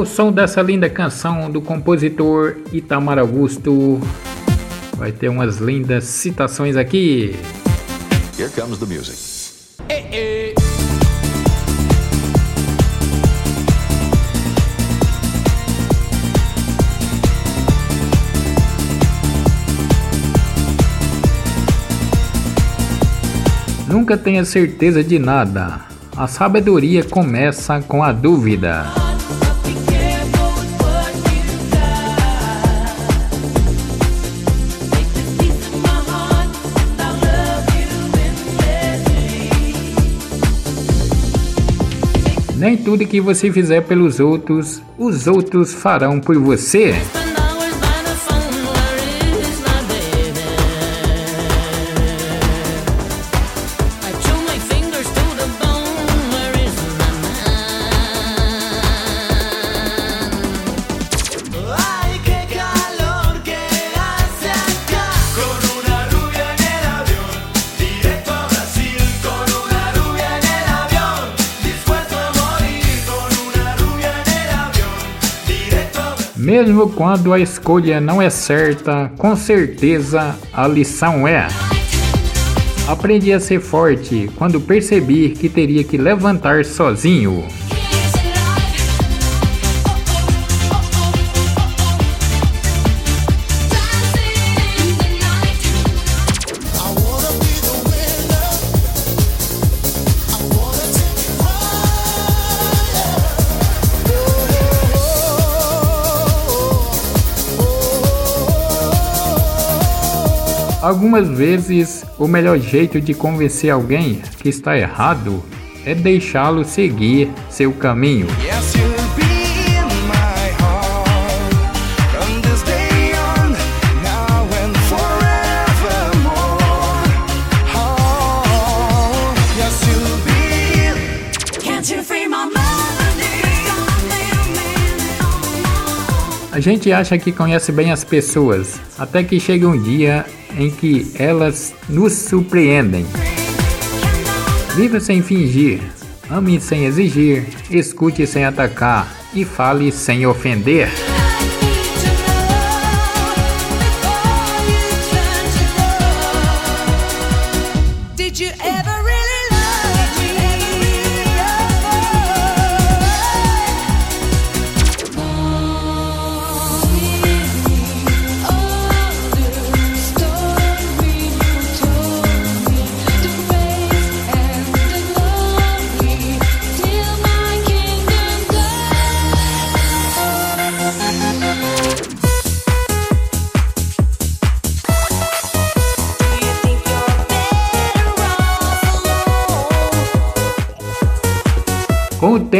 ao som dessa linda canção do compositor Itamar Augusto, vai ter umas lindas citações aqui. Here comes the music. Ei, ei. Nunca tenha certeza de nada. A sabedoria começa com a dúvida. Nem tudo que você fizer pelos outros, os outros farão por você. Mesmo quando a escolha não é certa, com certeza a lição é. Aprendi a ser forte quando percebi que teria que levantar sozinho. Algumas vezes, o melhor jeito de convencer alguém que está errado é deixá-lo seguir seu caminho. A gente acha que conhece bem as pessoas, até que chega um dia em que elas nos surpreendem. Viva sem fingir, ame sem exigir, escute sem atacar e fale sem ofender.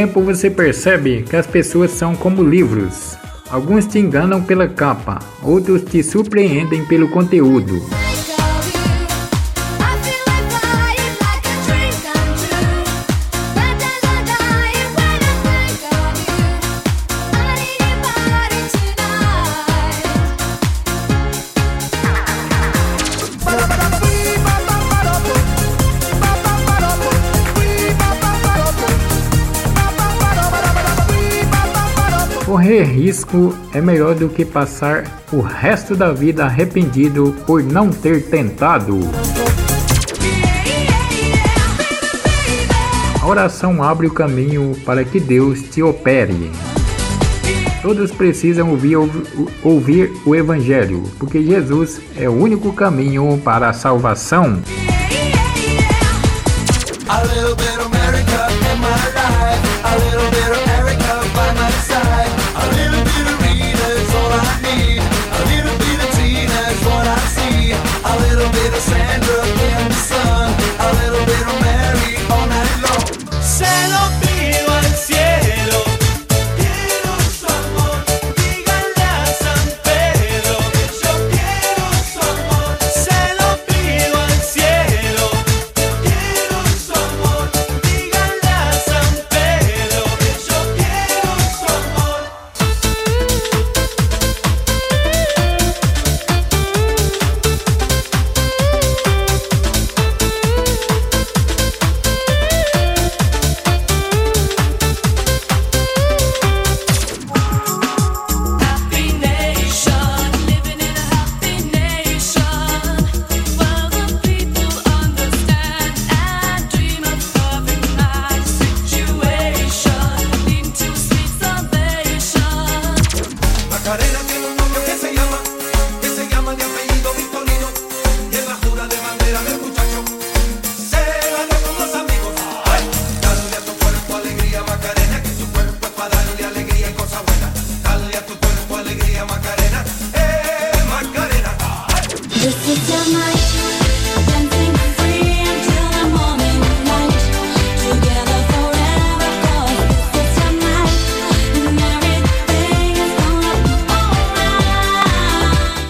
Tempo você percebe que as pessoas são como livros. Alguns te enganam pela capa, outros te surpreendem pelo conteúdo. Correr risco é melhor do que passar o resto da vida arrependido por não ter tentado. A oração abre o caminho para que Deus te opere. Todos precisam ouvir, ouvir o Evangelho, porque Jesus é o único caminho para a salvação. Macarena